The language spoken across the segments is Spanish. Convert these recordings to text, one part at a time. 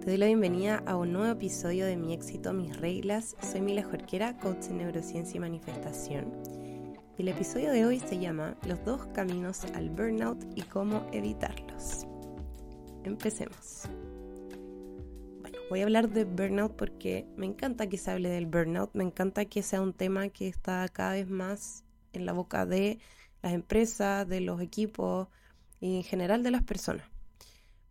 Te doy la bienvenida a un nuevo episodio de Mi éxito, mis reglas. Soy Mila Jorquera, coach en neurociencia y manifestación. El episodio de hoy se llama Los dos caminos al burnout y cómo evitarlos. Empecemos. Bueno, voy a hablar de burnout porque me encanta que se hable del burnout, me encanta que sea un tema que está cada vez más en la boca de las empresas, de los equipos y en general de las personas.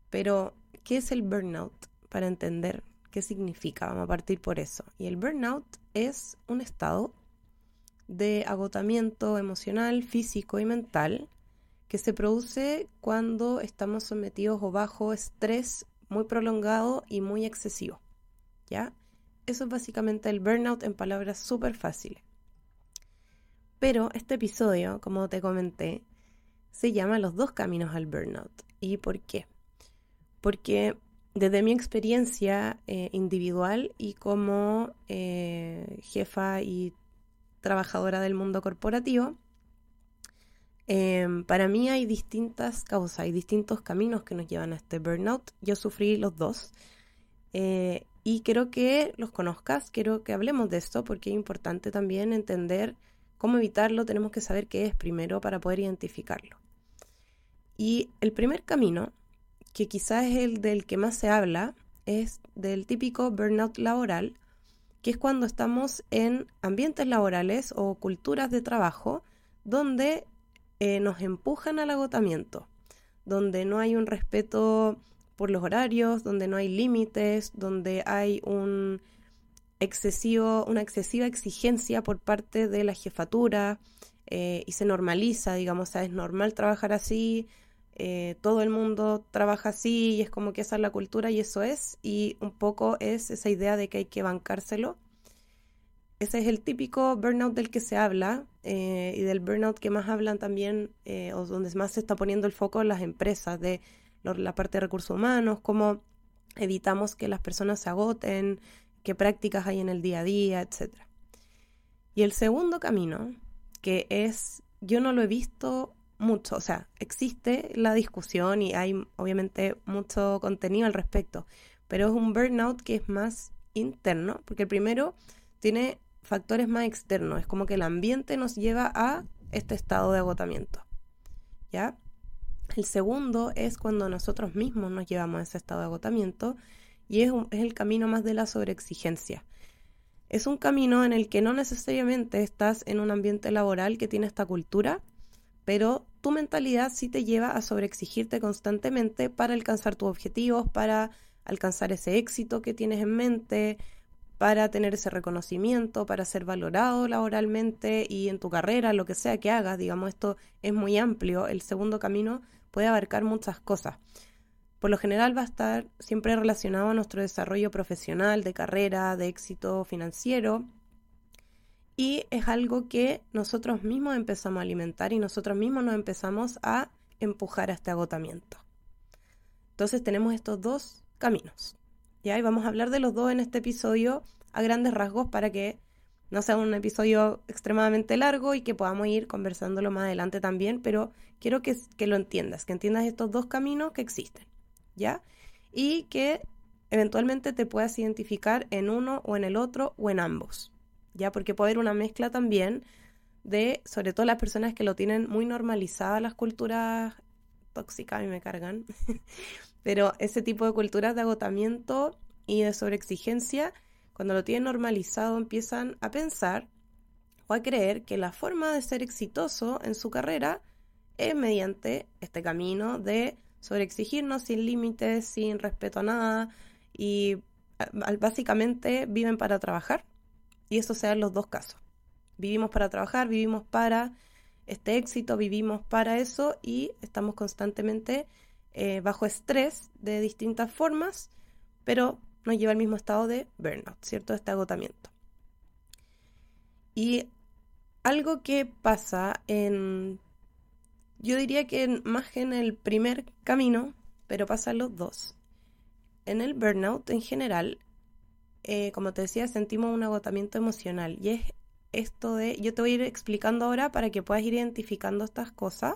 Pero, ¿qué es el burnout? Para entender qué significa. Vamos a partir por eso. Y el burnout es un estado de agotamiento emocional, físico y mental que se produce cuando estamos sometidos o bajo estrés muy prolongado y muy excesivo. ¿Ya? Eso es básicamente el burnout en palabras súper fáciles. Pero este episodio, como te comenté, se llama Los dos caminos al burnout. ¿Y por qué? Porque desde mi experiencia eh, individual y como eh, jefa y trabajadora del mundo corporativo, em, para mí hay distintas causas, hay distintos caminos que nos llevan a este burnout. Yo sufrí los dos eh, y quiero que los conozcas, quiero que hablemos de esto porque es importante también entender cómo evitarlo, tenemos que saber qué es primero para poder identificarlo. Y el primer camino que quizás es el del que más se habla, es del típico burnout laboral, que es cuando estamos en ambientes laborales o culturas de trabajo donde eh, nos empujan al agotamiento, donde no hay un respeto por los horarios, donde no hay límites, donde hay un excesivo, una excesiva exigencia por parte de la jefatura eh, y se normaliza, digamos, es normal trabajar así, eh, todo el mundo trabaja así y es como que esa es la cultura y eso es, y un poco es esa idea de que hay que bancárselo. Ese es el típico burnout del que se habla eh, y del burnout que más hablan también, eh, o donde más se está poniendo el foco las empresas, de la parte de recursos humanos, cómo evitamos que las personas se agoten, qué prácticas hay en el día a día, etc. Y el segundo camino, que es, yo no lo he visto mucho, o sea, existe la discusión y hay obviamente mucho contenido al respecto, pero es un burnout que es más interno, porque el primero tiene factores más externos, es como que el ambiente nos lleva a este estado de agotamiento. ¿Ya? El segundo es cuando nosotros mismos nos llevamos a ese estado de agotamiento y es, es el camino más de la sobreexigencia. Es un camino en el que no necesariamente estás en un ambiente laboral que tiene esta cultura, pero tu mentalidad sí te lleva a sobreexigirte constantemente para alcanzar tus objetivos, para alcanzar ese éxito que tienes en mente, para tener ese reconocimiento, para ser valorado laboralmente y en tu carrera, lo que sea que hagas, digamos, esto es muy amplio, el segundo camino puede abarcar muchas cosas. Por lo general va a estar siempre relacionado a nuestro desarrollo profesional, de carrera, de éxito financiero, y es algo que nosotros mismos empezamos a alimentar y nosotros mismos nos empezamos a empujar a este agotamiento. Entonces tenemos estos dos caminos. ¿ya? Y vamos a hablar de los dos en este episodio a grandes rasgos para que no sea un episodio extremadamente largo y que podamos ir conversándolo más adelante también, pero quiero que, que lo entiendas, que entiendas estos dos caminos que existen, ¿ya? Y que eventualmente te puedas identificar en uno o en el otro o en ambos. ¿Ya? Porque puede haber una mezcla también de, sobre todo las personas que lo tienen muy normalizadas, las culturas tóxicas, a mí me cargan, pero ese tipo de culturas de agotamiento y de sobreexigencia, cuando lo tienen normalizado, empiezan a pensar o a creer que la forma de ser exitoso en su carrera es mediante este camino de sobreexigirnos sin límites, sin respeto a nada y básicamente viven para trabajar y eso sea en los dos casos. Vivimos para trabajar, vivimos para este éxito, vivimos para eso y estamos constantemente eh, bajo estrés de distintas formas, pero nos lleva al mismo estado de burnout, ¿cierto? Este agotamiento. Y algo que pasa en, yo diría que más en el primer camino, pero pasa en los dos. En el burnout en general, eh, como te decía, sentimos un agotamiento emocional. Y es esto de, yo te voy a ir explicando ahora para que puedas ir identificando estas cosas,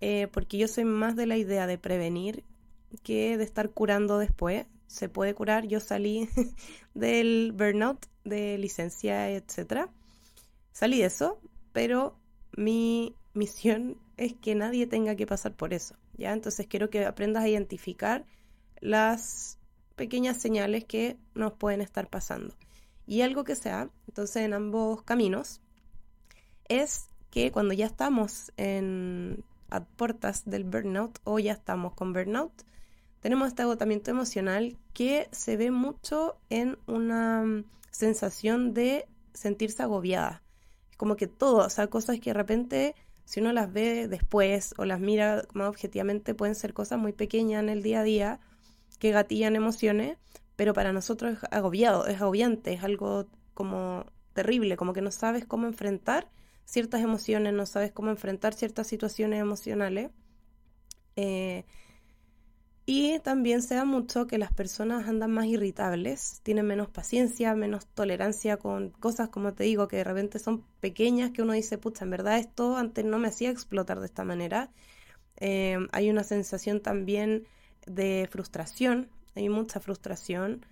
eh, porque yo soy más de la idea de prevenir que de estar curando después. se puede curar. Yo salí del burnout, de licencia, etc. Salí de eso, pero mi misión es que nadie tenga que pasar por eso, ¿ya? Entonces quiero que aprendas a identificar las pequeñas señales que nos pueden estar pasando. Y algo que sea, entonces en ambos caminos, es que cuando ya estamos en a puertas del burnout o ya estamos con burnout, tenemos este agotamiento emocional que se ve mucho en una mm, sensación de sentirse agobiada. Es como que todo, o sea, cosas que de repente, si uno las ve después o las mira más objetivamente, pueden ser cosas muy pequeñas en el día a día que gatillan emociones, pero para nosotros es agobiado, es agobiante, es algo como terrible, como que no sabes cómo enfrentar ciertas emociones, no sabes cómo enfrentar ciertas situaciones emocionales. Eh, y también se da mucho que las personas andan más irritables, tienen menos paciencia, menos tolerancia con cosas, como te digo, que de repente son pequeñas, que uno dice, pucha, en verdad esto antes no me hacía explotar de esta manera. Eh, hay una sensación también de frustración, hay mucha frustración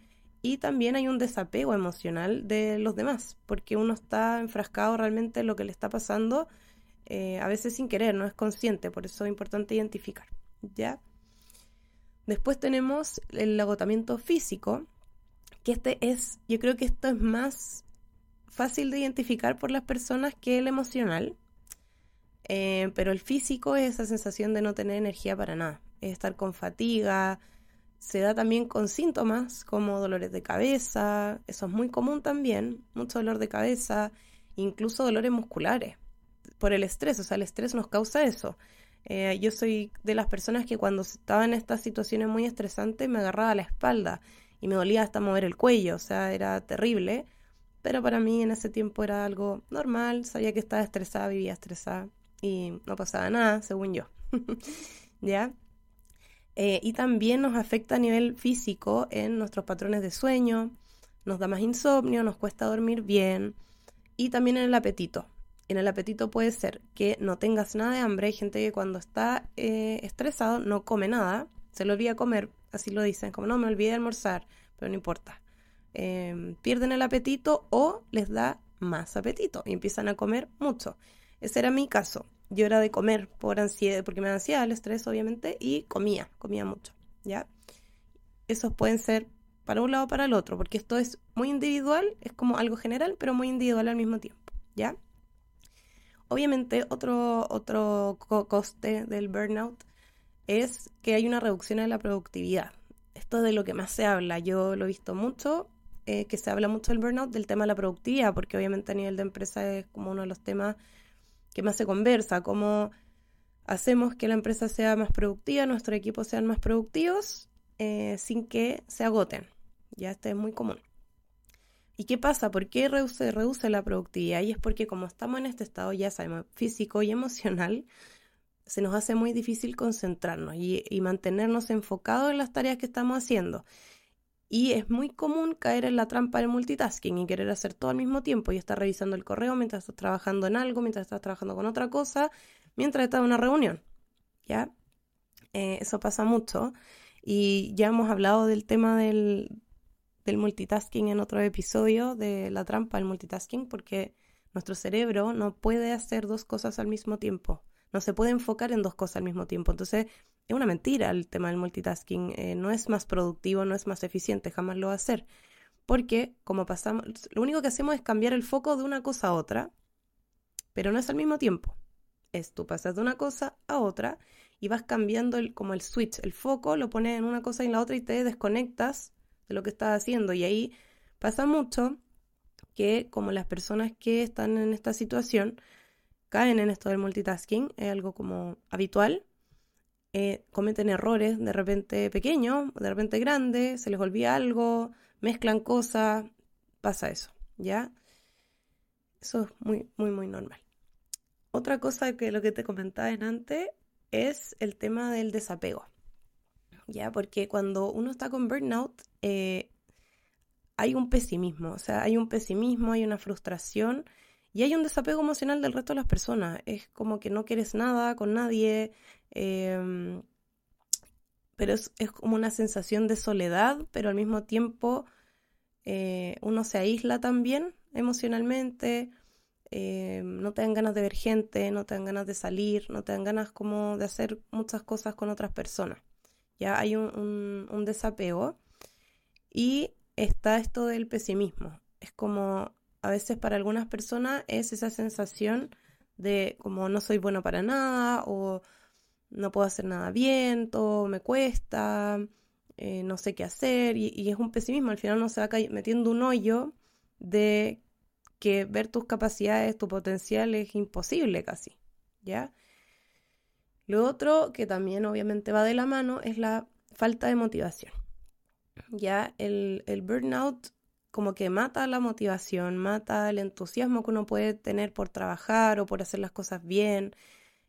y también hay un desapego emocional de los demás, porque uno está enfrascado realmente en lo que le está pasando, eh, a veces sin querer, no es consciente, por eso es importante identificar, ¿ya? Después tenemos el agotamiento físico, que este es, yo creo que esto es más fácil de identificar por las personas que el emocional, eh, pero el físico es esa sensación de no tener energía para nada, estar con fatiga, se da también con síntomas como dolores de cabeza, eso es muy común también, mucho dolor de cabeza, incluso dolores musculares, por el estrés, o sea, el estrés nos causa eso. Eh, yo soy de las personas que cuando estaba en estas situaciones muy estresantes me agarraba la espalda y me dolía hasta mover el cuello, o sea, era terrible, pero para mí en ese tiempo era algo normal, sabía que estaba estresada, vivía estresada y no pasaba nada, según yo. ¿Ya? Eh, y también nos afecta a nivel físico en nuestros patrones de sueño, nos da más insomnio, nos cuesta dormir bien y también en el apetito. En el apetito puede ser que no tengas nada de hambre. Hay gente que cuando está eh, estresado no come nada, se lo olvida comer, así lo dicen, como no me olvidé de almorzar, pero no importa. Em, pierden el apetito o les da más apetito y empiezan a comer mucho. Ese era mi caso yo era de comer por ansiedad, porque me da ansiedad, el estrés obviamente, y comía, comía mucho, ¿ya? Esos pueden ser para un lado o para el otro, porque esto es muy individual, es como algo general, pero muy individual al mismo tiempo, ¿ya? Obviamente, otro, otro coste del burnout es que hay una reducción en la productividad. Esto es de lo que más se habla. Yo lo he visto mucho, eh, que se habla mucho del burnout, del tema de la productividad, porque obviamente a nivel de empresa es como uno de los temas que más se conversa, cómo hacemos que la empresa sea más productiva, nuestros equipos sean más productivos eh, sin que se agoten. Ya este es muy común. ¿Y qué pasa? ¿Por qué reduce, la productividad? Y es porque como estamos en este estado, ya sabemos, físico y emocional, se nos hace muy difícil concentrarnos y mantenernos enfocados en las tareas que estamos haciendo. Y es muy común caer en la trampa del multitasking y querer hacer todo al mismo tiempo y estar revisando el correo mientras estás trabajando en algo, mientras estás trabajando con otra cosa, mientras estás en una reunión. ¿Ya? Eh, eso pasa mucho. Y ya hemos hablado del tema del, del multitasking en otro episodio, de la trampa del multitasking, porque nuestro cerebro no puede hacer dos cosas al mismo tiempo. No se puede enfocar en dos cosas al mismo tiempo. Entonces, es una mentira el tema del multitasking. Eh, no es más productivo, no es más eficiente, jamás lo va a hacer. Porque como pasamos, lo único que hacemos es cambiar el foco de una cosa a otra, pero no es al mismo tiempo. Es tú pasas de una cosa a otra y vas cambiando el, como el switch, el foco, lo pones en una cosa y en la otra y te desconectas de lo que estás haciendo. Y ahí pasa mucho que como las personas que están en esta situación caen en esto del multitasking, es algo como habitual, eh, cometen errores de repente pequeños, de repente grandes, se les olvida algo, mezclan cosas, pasa eso, ¿ya? Eso es muy, muy, muy normal. Otra cosa que lo que te comentaba en antes es el tema del desapego, ¿ya? Porque cuando uno está con burnout, eh, hay un pesimismo, o sea, hay un pesimismo, hay una frustración y hay un desapego emocional del resto de las personas. Es como que no quieres nada con nadie, Em, pero es, como una sensación de soledad, pero al mismo tiempo eh, uno se aísla también emocionalmente, eh, no te dan ganas de ver gente, no te dan ganas de salir, no te dan ganas como de hacer muchas cosas con otras personas. Ya hay un, desapego y está esto del pesimismo. Es como a veces para algunas personas es esa sensación de como no soy bueno para nada o no puedo hacer nada bien, todo me cuesta, eh, no sé qué hacer y, es un pesimismo. Al final uno se va metiendo un hoyo de que ver tus capacidades, tu potencial es imposible casi, ¿ya? Lo otro que también obviamente va de la mano es la falta de motivación. Ya el, el burnout como que mata la motivación, mata el entusiasmo que uno puede tener por trabajar o por hacer las cosas bien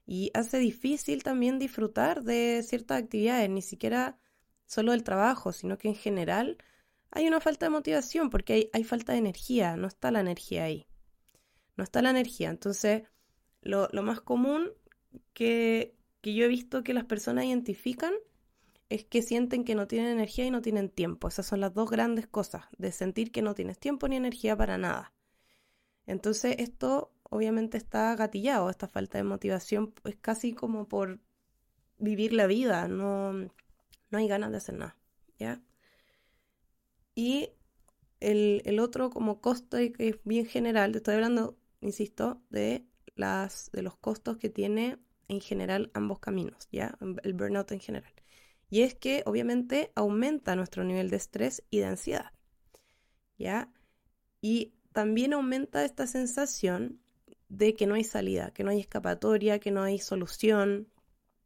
y hace difícil también disfrutar de ciertas actividades, ni siquiera solo del trabajo, sino que en general hay una falta de motivación porque hay, falta de energía, no está la energía ahí. No está la energía. Entonces, lo, más común que, que yo he visto que las personas identifican es que sienten que no tienen energía y no tienen tiempo. Esas son las dos grandes cosas, de sentir que no tienes tiempo ni energía para nada. Entonces esto obviamente está gatillado, esta falta de motivación es casi como por vivir la vida, no, no hay ganas de hacer nada, ¿ya? Y el, otro como costo que es bien general, te estoy hablando, insisto, de, las, de los costos que tiene en general ambos caminos, ¿ya? El burnout en general. Y es que obviamente aumenta nuestro nivel de estrés y de ansiedad, ¿ya? Y también aumenta esta sensación de que no hay salida, que no hay escapatoria, que no hay solución,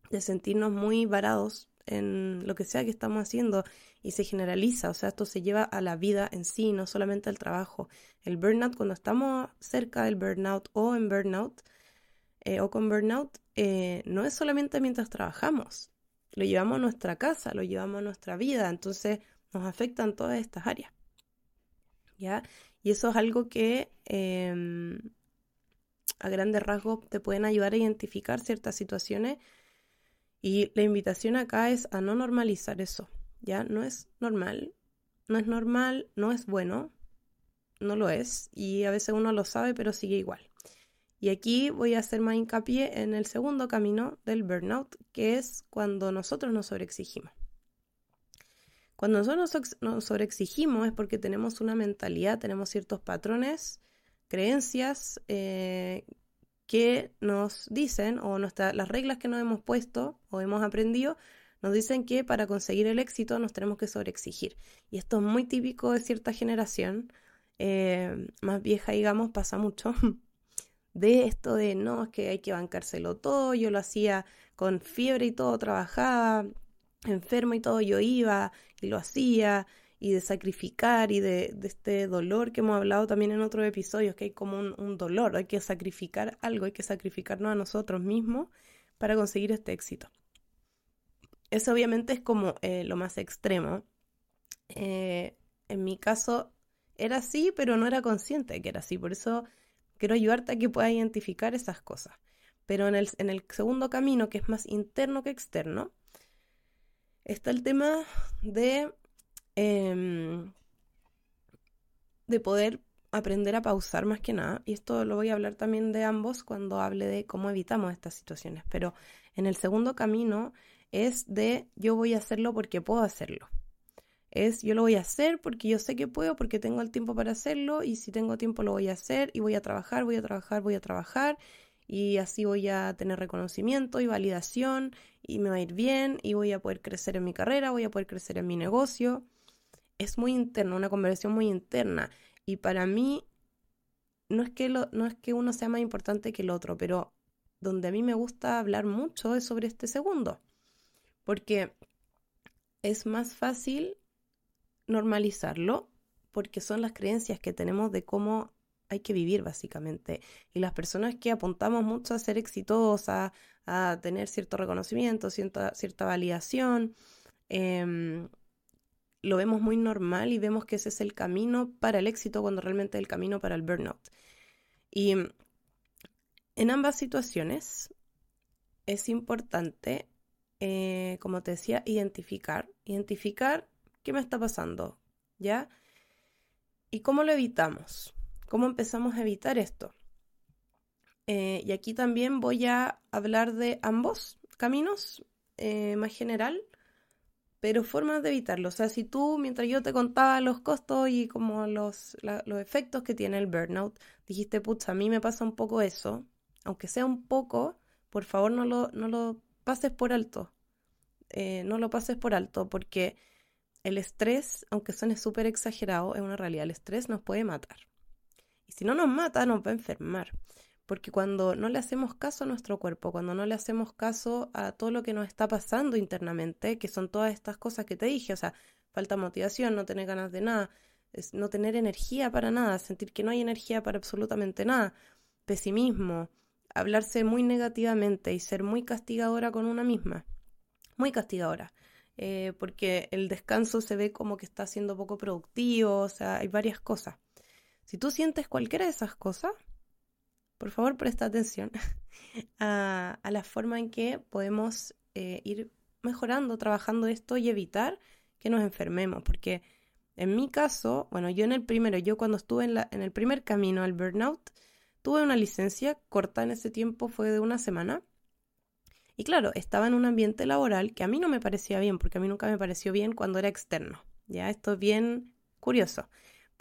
de sentirnos muy varados en lo que sea que estamos haciendo y se generaliza, o sea, esto se lleva a la vida en sí, no solamente al trabajo. El burnout, cuando estamos cerca del burnout o en burnout eh, o con burnout, eh, no es solamente mientras trabajamos, lo llevamos a nuestra casa, lo llevamos a nuestra vida, entonces nos afectan todas estas áreas. ¿Ya? Y eso es algo que em, a grandes rasgos te pueden ayudar a identificar ciertas situaciones y la invitación acá es a no normalizar eso. ¿ya? No es normal, no es normal, no es bueno, no lo es, y a veces uno lo sabe, pero sigue igual. Y aquí voy a hacer más hincapié en el segundo camino del burnout, que es cuando nosotros nos sobreexigimos. Cuando nosotros nos sobreexigimos es porque tenemos una mentalidad, tenemos ciertos patrones, creencias eh, que nos dicen, o las reglas que nos hemos puesto o hemos aprendido, nos dicen que para conseguir el éxito nos tenemos que sobreexigir. Y esto es muy típico de cierta generación, eh, más vieja, digamos, pasa mucho. De esto de no, es que hay que bancárselo todo, yo lo hacía con fiebre y todo, trabajaba enfermo y todo, yo iba y lo hacía, y de sacrificar y de, este dolor que hemos hablado también en otros episodios, que hay como un, dolor, hay que sacrificar algo, hay que sacrificarnos a nosotros mismos para conseguir este éxito. Eso obviamente es como eh, lo más extremo. Eh, en mi caso era así, pero no era consciente de que era así. Por eso quiero ayudarte a que puedas identificar esas cosas. Pero en el, segundo camino, que es más interno que externo, está el tema de, em, de poder aprender a pausar más que nada. Y esto lo voy a hablar también de ambos cuando hable de cómo evitamos estas situaciones. Pero en el segundo camino es de yo voy a hacerlo porque puedo hacerlo. Es yo lo voy a hacer porque yo sé que puedo, porque tengo el tiempo para hacerlo y si tengo tiempo lo voy a hacer y voy a trabajar, voy a trabajar, voy a trabajar y así voy a tener reconocimiento y validación y me va a ir bien y voy a poder crecer en mi carrera, voy a poder crecer en mi negocio. Es muy interno, una conversación muy interna y para mí no es que, no es que uno sea más importante que el otro, pero donde a mí me gusta hablar mucho es sobre este segundo porque es más fácil normalizarlo porque son las creencias que tenemos de cómo hay que vivir básicamente. Y las personas que apuntamos mucho a ser exitosas, a tener cierto reconocimiento, cierta, cierta validación, em, lo vemos muy normal y vemos que ese es el camino para el éxito cuando realmente es el camino para el burnout. Y en ambas situaciones es importante eh, como te decía, identificar. Identificar qué me está pasando, ¿ya? ¿Y cómo lo evitamos? ¿Cómo empezamos a evitar esto? Eh, y aquí también voy a hablar de ambos caminos, eh, más general, pero formas de evitarlo. O sea, si tú, mientras yo te contaba los costos y como los, los efectos que tiene el burnout, dijiste, pucha, a mí me pasa un poco eso, aunque sea un poco, por favor no lo, no lo pases por alto. Eh, no lo pases por alto porque el estrés, aunque suene súper exagerado, es una realidad. El estrés nos puede matar. Y si no nos mata, nos va a enfermar. Porque cuando no le hacemos caso a nuestro cuerpo, cuando no le hacemos caso a todo lo que nos está pasando internamente, que son todas estas cosas que te dije, o sea, falta motivación, no tener ganas de nada, no tener energía para nada, sentir que no hay energía para absolutamente nada, pesimismo, hablarse muy negativamente y ser muy castigadora con una misma, muy castigadora. Eh, porque el descanso se ve como que está siendo poco productivo, o sea, hay varias cosas. Si tú sientes cualquiera de esas cosas, por favor presta atención a, la forma en que podemos eh, ir mejorando, trabajando esto y evitar que nos enfermemos, porque en mi caso, bueno, yo en el primero, yo cuando estuve en, en el primer camino al burnout, tuve una licencia corta en ese tiempo, fue de una semana. Y claro, estaba en un ambiente laboral que a mí no me parecía bien, porque a mí nunca me pareció bien cuando era externo. Ya, esto es bien curioso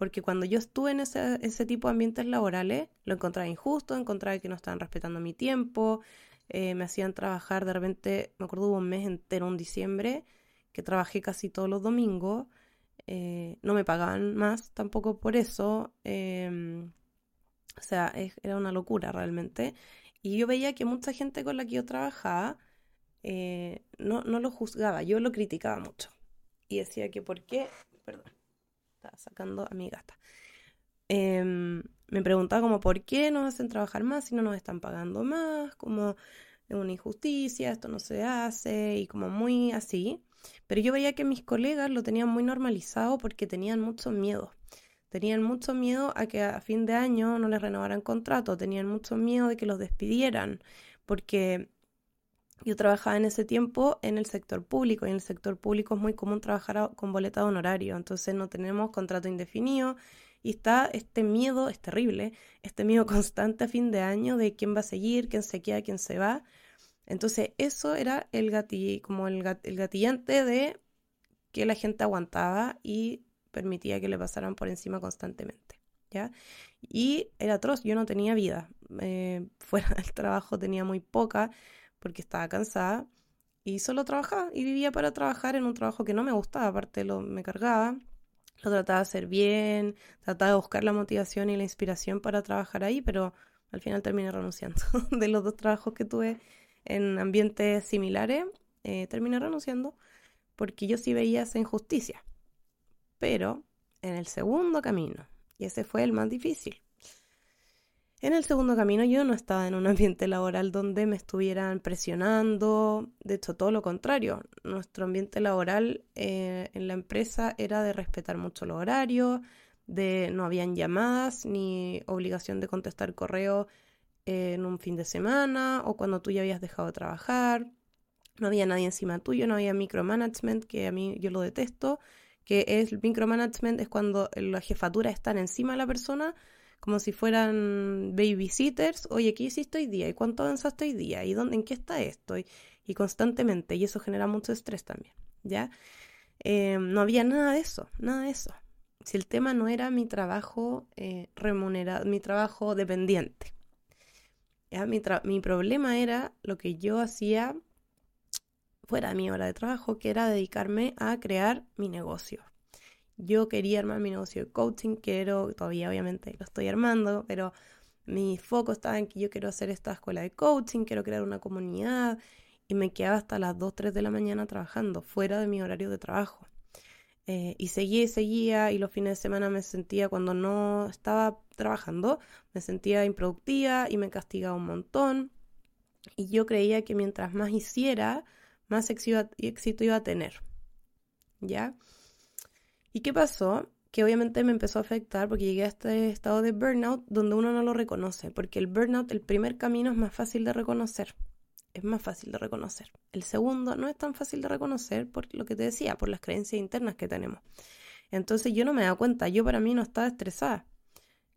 porque cuando yo estuve en ese, tipo de ambientes laborales, lo encontraba injusto, encontraba que no estaban respetando mi tiempo, eh, me hacían trabajar de repente, me acuerdo hubo un mes entero, un diciembre, que trabajé casi todos los domingos, eh, no me pagaban más tampoco por eso, em, o sea, era una locura realmente. Y yo veía que mucha gente con la que yo trabajaba eh, no, no lo juzgaba, yo lo criticaba mucho. Y decía que por qué, perdón estaba sacando a mi gata. Em, me preguntaba como por qué nos hacen trabajar más si no nos están pagando más, como es una injusticia, esto no se hace y como muy así. Pero yo veía que mis colegas lo tenían muy normalizado porque tenían mucho miedo. Tenían mucho miedo a que a fin de año no les renovaran contrato, tenían mucho miedo de que los despidieran, porque yo trabajaba en ese tiempo en el sector público y en el sector público es muy común trabajar con boleta de honorario, entonces no tenemos contrato indefinido y está este miedo, es terrible, este miedo constante a fin de año de quién va a seguir, quién se queda, quién se va. Entonces eso era el, como el, el gatillante de que la gente aguantaba y permitía que le pasaran por encima constantemente. ¿ya? Y era atroz, yo no tenía vida. Eh, fuera del trabajo tenía muy poca porque estaba cansada y solo trabajaba y vivía para trabajar en un trabajo que no me gustaba, aparte lo, me cargaba, lo trataba de hacer bien, trataba de buscar la motivación y la inspiración para trabajar ahí, pero al final terminé renunciando. de los dos trabajos que tuve en ambientes similares, eh, terminé renunciando porque yo sí veía esa injusticia. Pero en el segundo camino, y ese fue el más difícil, en el segundo camino yo no estaba en un ambiente laboral donde me estuvieran presionando, de hecho todo lo contrario, nuestro ambiente laboral eh, en la empresa era de respetar mucho los horarios, de no habían llamadas ni obligación de contestar correo en un fin de semana o cuando tú ya habías dejado de trabajar, no había nadie encima tuyo, no había micromanagement, que a mí yo lo detesto, que es el micromanagement es cuando la jefatura está encima de la persona como si fueran babysitters, oye, ¿qué hiciste hoy día? ¿Y cuánto avanzaste hoy día? ¿Y dónde, en qué está esto? Y, constantemente, y eso genera mucho estrés también, ¿ya? Eh, no había nada de eso, nada de eso. Si el tema no era mi trabajo eh, remunerado, mi trabajo dependiente. ¿ya? Mi, mi problema era lo que yo hacía fuera de mi hora de trabajo, que era dedicarme a crear mi negocio. Yo quería armar mi negocio de coaching, quiero, todavía obviamente lo estoy armando, pero mi foco estaba en que yo quiero hacer esta escuela de coaching, quiero crear una comunidad y me quedaba hasta las 2, 3 de la mañana trabajando, fuera de mi horario de trabajo. Eh, y seguía y seguía y los fines de semana me sentía, cuando no estaba trabajando, me sentía improductiva y me castigaba un montón. Y yo creía que mientras más hiciera, más éxito iba a tener. ¿Ya? ¿Y qué pasó? Que obviamente me empezó a afectar porque llegué a este estado de burnout donde uno no lo reconoce, porque el burnout, el primer camino es más fácil de reconocer. es más fácil de reconocer. El segundo no es tan fácil de reconocer por lo que te decía, por las creencias internas que tenemos. Entonces yo no me da cuenta, yo para mí no estaba estresada.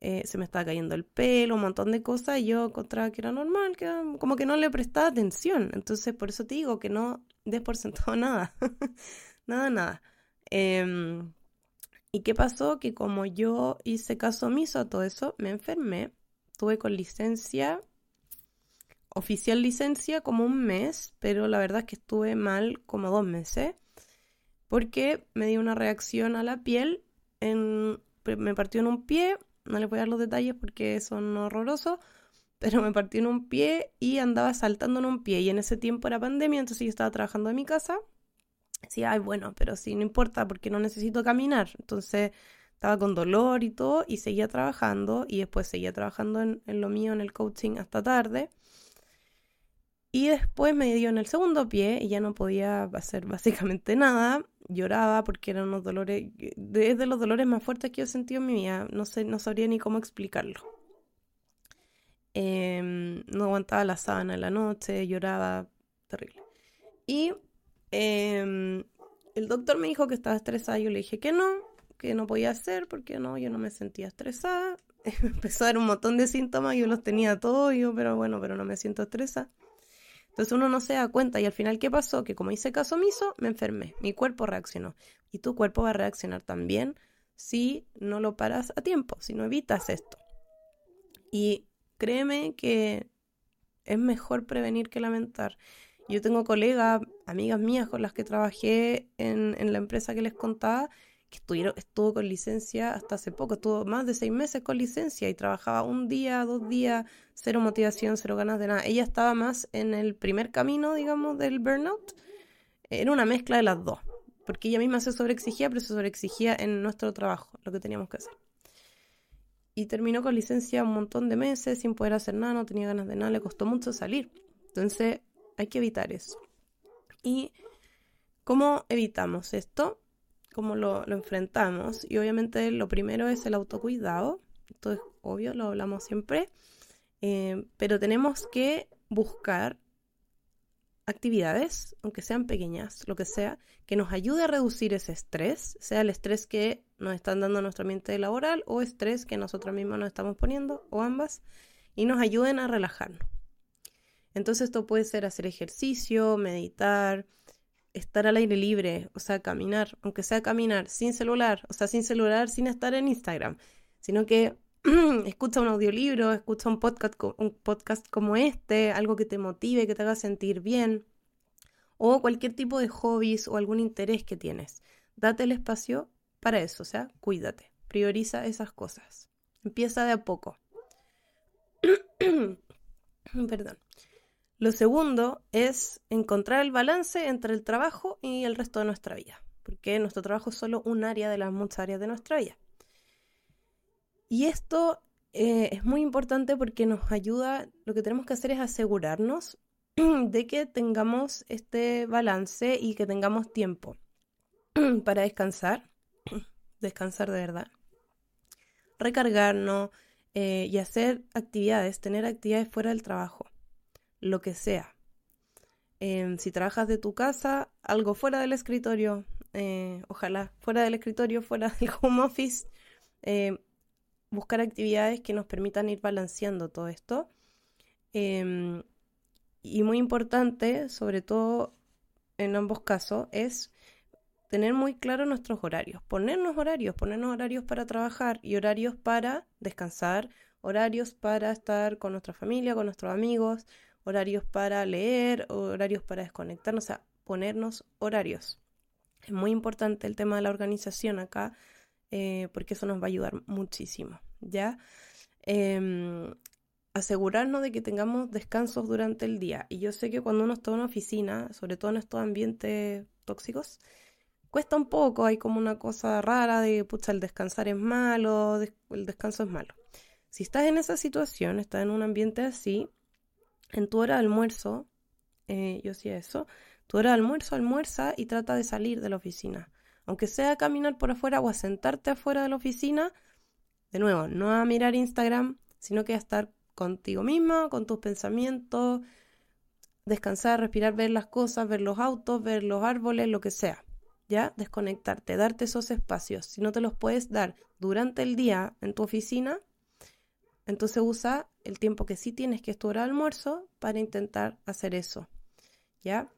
Eh, se me estaba cayendo el pelo, un montón de cosas, y yo encontraba que era normal, que como que no le prestaba atención. Entonces por eso te digo que no des por sentado nada. nada, nada. Em, ¿Y qué pasó? Que como yo hice caso omiso a todo eso, me enfermé, tuve con licencia, oficial licencia como un mes, pero la verdad es que estuve mal como dos meses, porque me dio una reacción a la piel, en, me partió en un pie, no les voy a dar los detalles porque son horrorosos, pero me partió en un pie y andaba saltando en un pie, y en ese tiempo era pandemia, entonces yo estaba trabajando en mi casa decía, ay, bueno, pero sí, no importa porque no necesito caminar. Entonces estaba con dolor y todo y seguía trabajando y después seguía trabajando en, lo mío, en el coaching hasta tarde. Y después me dio en el segundo pie y ya no podía hacer básicamente nada. Lloraba porque eran unos dolores, es de los dolores más fuertes que yo he sentido en mi vida. No sé, no sabría ni cómo explicarlo. Em, no aguantaba la sábana en la noche, lloraba terrible. Y Em, el doctor me dijo que estaba estresada. Yo le dije que no, que no podía hacer porque no, yo no me sentía estresada. Empezó a dar un montón de síntomas, yo los tenía todos, yo, pero bueno, pero no me siento estresada. Entonces uno no se da cuenta y al final, ¿qué pasó? Que como hice caso omiso, me enfermé. Mi cuerpo reaccionó. Y tu cuerpo va a reaccionar también si no lo paras a tiempo, si no evitas esto. Y créeme que es mejor prevenir que lamentar. Yo tengo colegas, amigas mías con las que trabajé en, la empresa que les contaba, estuvo con licencia hasta hace poco, estuvo más de seis meses con licencia y trabajaba un día, dos días, cero motivación, cero ganas de nada. Ella estaba más en el primer camino, digamos, del burnout. Era una mezcla de las dos, porque ella misma se sobreexigía, pero se sobreexigía en nuestro trabajo, lo que teníamos que hacer. Y terminó con licencia un montón de meses sin poder hacer nada, no tenía ganas de nada, le costó mucho salir. Entonces, hay que evitar eso. ¿Y cómo evitamos esto? ¿Cómo lo, enfrentamos? Y obviamente lo primero es el autocuidado. Esto es obvio, lo hablamos siempre. Eh, pero tenemos que buscar actividades, aunque sean pequeñas, lo que sea, que nos ayude a reducir ese estrés, sea el estrés que nos están dando nuestro ambiente laboral o estrés que nosotros mismos nos estamos poniendo, o ambas, y nos ayuden a relajarnos. Entonces esto puede ser hacer ejercicio, meditar, estar al aire libre, o sea, caminar, aunque sea caminar sin celular, o sea, sin celular, sin estar en Instagram, sino que escucha un audiolibro, escucha un podcast, un podcast como este, algo que te motive, que te haga sentir bien, o cualquier tipo de hobbies o algún interés que tienes. Date el espacio para eso, o sea, cuídate, prioriza esas cosas. Empieza de a poco. Perdón. Lo segundo es encontrar el balance entre el trabajo y el resto de nuestra vida, porque nuestro trabajo es solo un área de las muchas áreas de nuestra vida. Y esto eh, es muy importante porque nos ayuda, lo que tenemos que hacer es asegurarnos de que tengamos este balance y que tengamos tiempo para descansar, descansar de verdad, recargarnos eh, y hacer actividades, tener actividades fuera del trabajo lo que sea. Em, si trabajas de tu casa, algo fuera del escritorio, eh, ojalá fuera del escritorio, fuera del home office, eh, buscar actividades que nos permitan ir balanceando todo esto. Em, y muy importante, sobre todo en ambos casos, es tener muy claro nuestros horarios, ponernos horarios, ponernos horarios para trabajar y horarios para descansar, horarios para estar con nuestra familia, con nuestros amigos, horarios para leer, horarios para desconectarnos, o sea, ponernos horarios. Es muy importante el tema de la organización acá, eh, porque eso nos va a ayudar muchísimo, ¿ya? Em, asegurarnos de que tengamos descansos durante el día. Y yo sé que cuando uno está en una oficina, sobre todo en estos ambientes tóxicos, cuesta un poco, hay como una cosa rara de, pucha, el descansar es malo, el descanso es malo. Si estás en esa situación, estás en un ambiente así, en tu hora de almuerzo, eh, yo hacía eso, tu hora de almuerzo almuerza y trata de salir de la oficina. Aunque sea caminar por afuera o a sentarte afuera de la oficina, de nuevo, no a mirar Instagram, sino que a estar contigo misma, con tus pensamientos, descansar, respirar, ver las cosas, ver los autos, ver los árboles, lo que sea. ¿Ya? Desconectarte, darte esos espacios. Si no te los puedes dar durante el día en tu oficina, entonces usa el tiempo que sí tienes, que es tu hora de almuerzo, para intentar hacer eso. ¿Ya?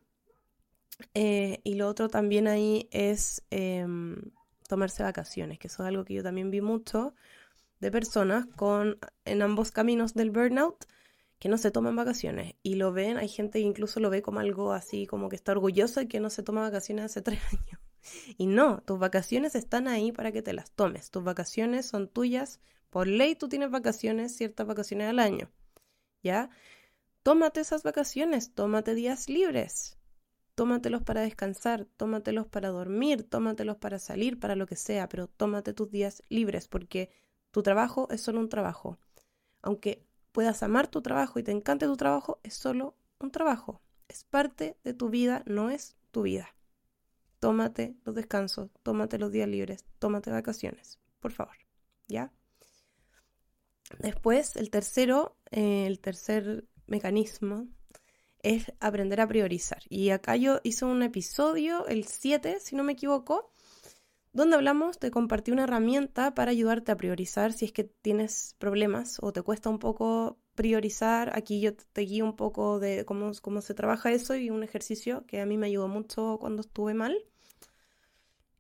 Eh, y lo otro también ahí es em, tomarse vacaciones, que eso es algo que yo también vi mucho de personas con en ambos caminos del burnout que no se toman vacaciones y lo ven, hay gente que incluso lo ve como algo así, como que está orgulloso de que no se toma vacaciones hace tres años. Y no, tus vacaciones están ahí para que te las tomes. Tus vacaciones son tuyas. Por ley tú tienes vacaciones, ciertas vacaciones al año. ¿Ya? Tómate esas vacaciones, tómate días libres. Tómatelos para descansar, tómatelos para dormir, tómatelos para salir, para lo que sea, pero tómate tus días libres porque tu trabajo es solo un trabajo. Aunque puedas amar tu trabajo y te encante tu trabajo, es solo un trabajo. Es parte de tu vida, no es tu vida. Tómate los descansos, tómate los días libres, tómate vacaciones, por favor. ¿Ya? Después, el tercero, eh, el tercer mecanismo es aprender a priorizar. Y acá yo hice un episodio, el 7, si no me equivoco, donde hablamos de compartir una herramienta para ayudarte a priorizar si es que tienes problemas o te cuesta un poco priorizar. Aquí yo te guío un poco de cómo, se trabaja eso y un ejercicio que a mí me ayudó mucho cuando estuve mal.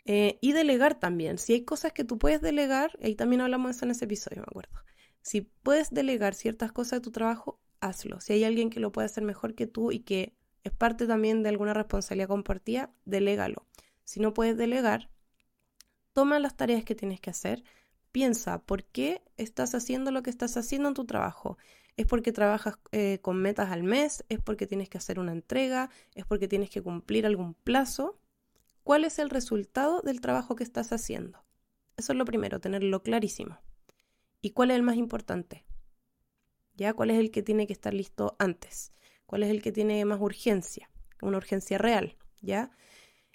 Eh, y delegar también. Si hay cosas que tú puedes delegar, ahí también hablamos de eso en ese episodio, me acuerdo. Si puedes delegar ciertas cosas de tu trabajo, hazlo. Si hay alguien que lo puede hacer mejor que tú y que es parte también de alguna responsabilidad compartida, delégalo. Si no puedes delegar, toma las tareas que tienes que hacer, piensa por qué estás haciendo lo que estás haciendo en tu trabajo. ¿Es porque trabajas eh, con metas al mes? ¿Es porque tienes que hacer una entrega? ¿Es porque tienes que cumplir algún plazo? ¿Cuál es el resultado del trabajo que estás haciendo? Eso es lo primero, tenerlo clarísimo. ¿Y cuál es el más importante? ¿Ya? ¿Cuál es el que tiene que estar listo antes? ¿Cuál es el que tiene más urgencia? Una urgencia real, ¿ya?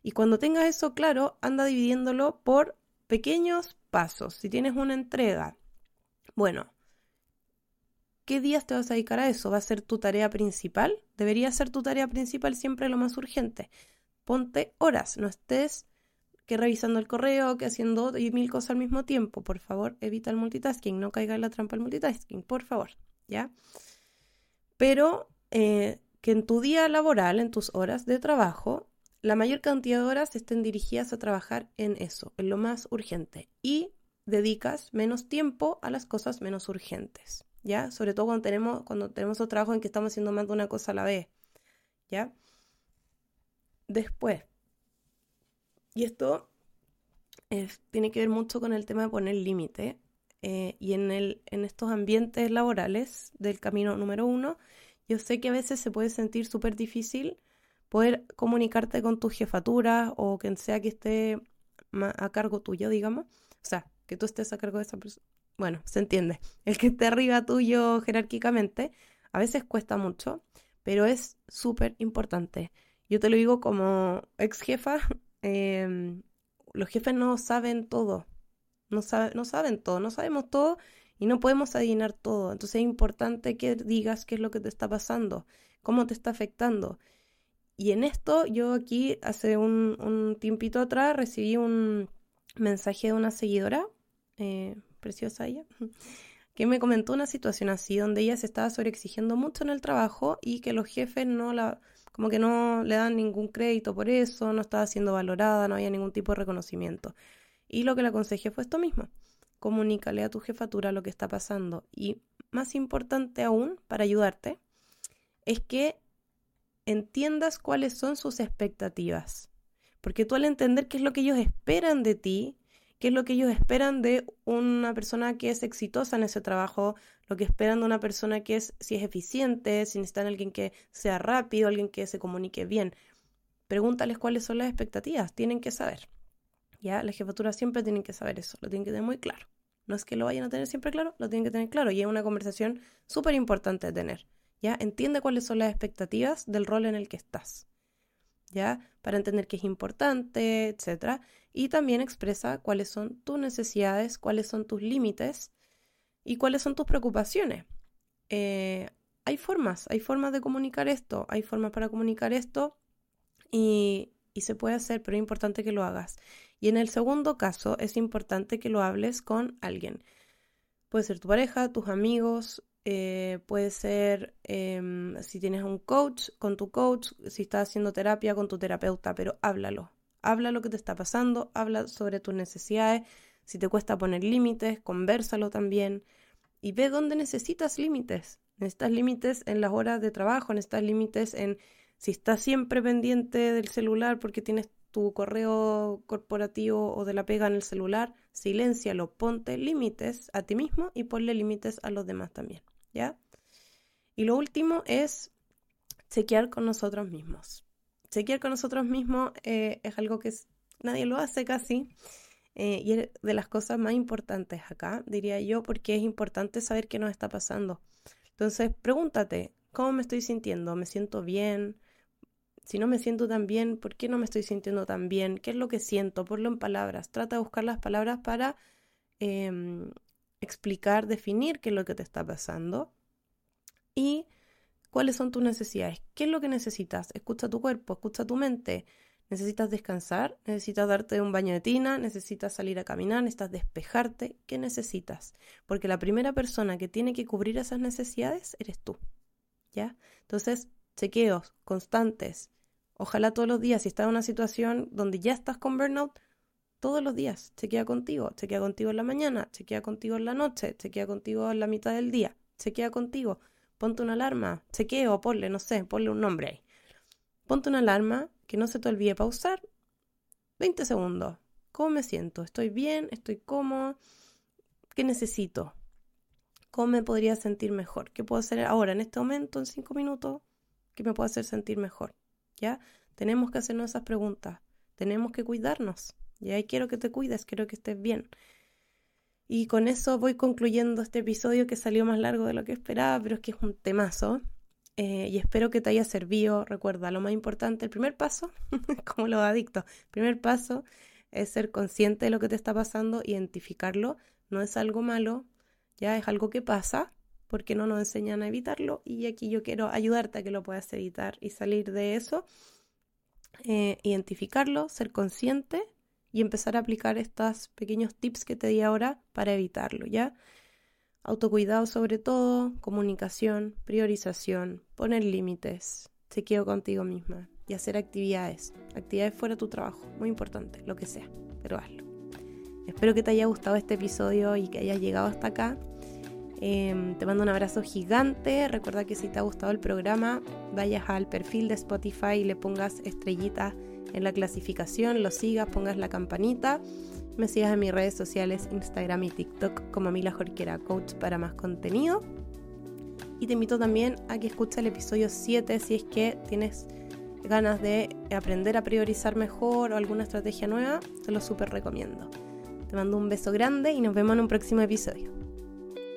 Y cuando tengas eso claro, anda dividiéndolo por pequeños pasos. Si tienes una entrega, bueno, ¿qué días te vas a dedicar a eso? ¿Va a ser tu tarea principal? Debería ser tu tarea principal siempre lo más urgente. Ponte horas, no estés que revisando el correo, que haciendo mil cosas al mismo tiempo. Por favor, evita el multitasking, no caiga en la trampa del multitasking, por favor. ¿ya? Pero eh, que en tu día laboral, en tus horas de trabajo, la mayor cantidad de horas estén dirigidas a trabajar en eso, en lo más urgente. Y dedicas menos tiempo a las cosas menos urgentes, ¿ya? Sobre todo cuando tenemos, cuando tenemos trabajo en que estamos haciendo más de una cosa a la vez, ¿ya? Después, y esto tiene que ver mucho con el tema de poner límite, eh, y en, el, en estos ambientes laborales del camino número uno, yo sé que a veces se puede sentir súper difícil poder comunicarte con tu jefatura o quien sea que esté a cargo tuyo, digamos. O sea, que tú estés a cargo de esa persona. Bueno, se entiende. El que esté arriba tuyo jerárquicamente, a veces cuesta mucho, pero es súper importante. Yo te lo digo como ex jefa, em, los jefes no saben todo. No, saben todo, no sabemos todo y no podemos adivinar todo. Entonces es importante que digas qué es lo que te está pasando, cómo te está afectando. Y en esto yo aquí hace un, un tiempito atrás recibí un mensaje de una seguidora, eh, preciosa ella, que me comentó una situación así, donde ella se estaba sobreexigiendo mucho en el trabajo y que los jefes no la, como que no le dan ningún crédito por eso, no estaba siendo valorada, no había ningún tipo de reconocimiento. Y lo que le aconsejé fue esto mismo. Comunícale a tu jefatura lo que está pasando. Y más importante aún, para ayudarte, es que entiendas cuáles son sus expectativas. Porque tú al entender qué es lo que ellos esperan de ti, qué es lo que ellos esperan de una persona que es exitosa en ese trabajo, lo que esperan de una persona que es, si es eficiente, si necesitan alguien que sea rápido, alguien que se comunique bien. Pregúntales cuáles son las expectativas, tienen que saber. ¿ya? La jefatura siempre tienen que saber eso, lo tienen que tener muy claro. No es que lo vayan a tener siempre claro, lo tienen que tener claro y es una conversación súper importante de tener, ¿ya? Entiende cuáles son las expectativas del rol en el que estás, ¿ya? Para entender qué es importante, etcétera. Y también expresa cuáles son tus necesidades, cuáles son tus límites y cuáles son tus preocupaciones. Eh, hay formas, hay formas de comunicar esto, hay formas para comunicar esto y, y se puede hacer, pero es importante que lo hagas. Y en el segundo caso, es importante que lo hables con alguien. Puede ser tu pareja, tus amigos, eh, puede ser em, si tienes un coach, con tu coach, si estás haciendo terapia, con tu terapeuta, pero háblalo. Habla lo que te está pasando, habla sobre tus necesidades. Si te cuesta poner límites, conversalo también. Y ve dónde necesitas límites. Necesitas límites en las horas de trabajo, necesitas límites en si estás siempre pendiente del celular porque tienes tu correo corporativo o de la pega en el celular, siléncialo, ponte límites a ti mismo y ponle límites a los demás también. ¿ya? Y lo último es chequear con nosotros mismos. Chequear con nosotros mismos eh, es algo que nadie lo hace casi. Eh, y es de las cosas más importantes acá, diría yo, porque es importante saber qué nos está pasando. Entonces, pregúntate, ¿cómo me estoy sintiendo? ¿Me siento bien? Si no me siento tan bien, ¿por qué no me estoy sintiendo tan bien? ¿Qué es lo que siento? Ponlo en palabras. Trata de buscar las palabras para em, explicar, definir qué es lo que te está pasando y cuáles son tus necesidades. ¿Qué es lo que necesitas? Escucha tu cuerpo, escucha tu mente. ¿Necesitas descansar? ¿Necesitas darte un baño de tina? ¿Necesitas salir a caminar? ¿Necesitas despejarte? ¿Qué necesitas? Porque la primera persona que tiene que cubrir esas necesidades eres tú. ¿Ya? Entonces, chequeos constantes. Ojalá todos los días, si estás en una situación donde ya estás con burnout, todos los días. Chequea contigo, chequea contigo en la mañana, chequea contigo en la noche, chequea contigo en la mitad del día, chequea contigo. Ponte una alarma, chequeo, ponle, no sé, ponle un nombre ahí. Ponte una alarma que no se te olvide pausar 20 segundos. ¿Cómo me siento? ¿Estoy bien? ¿Estoy cómodo? ¿Qué necesito? ¿Cómo me podría sentir mejor? ¿Qué puedo hacer ahora, en este momento, en 5 minutos? ¿Qué me puede hacer sentir mejor? ¿Ya? Tenemos que hacernos esas preguntas. Tenemos que cuidarnos. Y ahí quiero que te cuides, quiero que estés bien. Y con eso voy concluyendo este episodio que salió más largo de lo que esperaba, pero es que es un temazo. Eh, y espero que te haya servido. Recuerda, lo más importante, el primer paso, como los adictos, el primer paso es ser consciente de lo que te está pasando, identificarlo. No es algo malo, ya es algo que pasa, porque no nos enseñan a evitarlo. Y aquí yo quiero ayudarte a que lo puedas evitar y salir de eso. Eh, identificarlo, ser consciente y empezar a aplicar estos pequeños tips que te di ahora para evitarlo, ¿ya? Autocuidado sobre todo, comunicación, priorización, poner límites, chequeo contigo misma y hacer actividades, actividades fuera de tu trabajo, muy importante, lo que sea, pero hazlo. Espero que te haya gustado este episodio y que hayas llegado hasta acá. Em, te mando un abrazo gigante. Recuerda que si te ha gustado el programa, vayas al perfil de Spotify y le pongas estrellitas en la clasificación, lo sigas, pongas la campanita, me sigas en mis redes sociales, Instagram y TikTok como Mila Jorquera Coach para más contenido. Y te invito también a que escuches el episodio 7 si es que tienes ganas de aprender a priorizar mejor o alguna estrategia nueva, te lo súper recomiendo. Te mando un beso grande y nos vemos en un próximo episodio.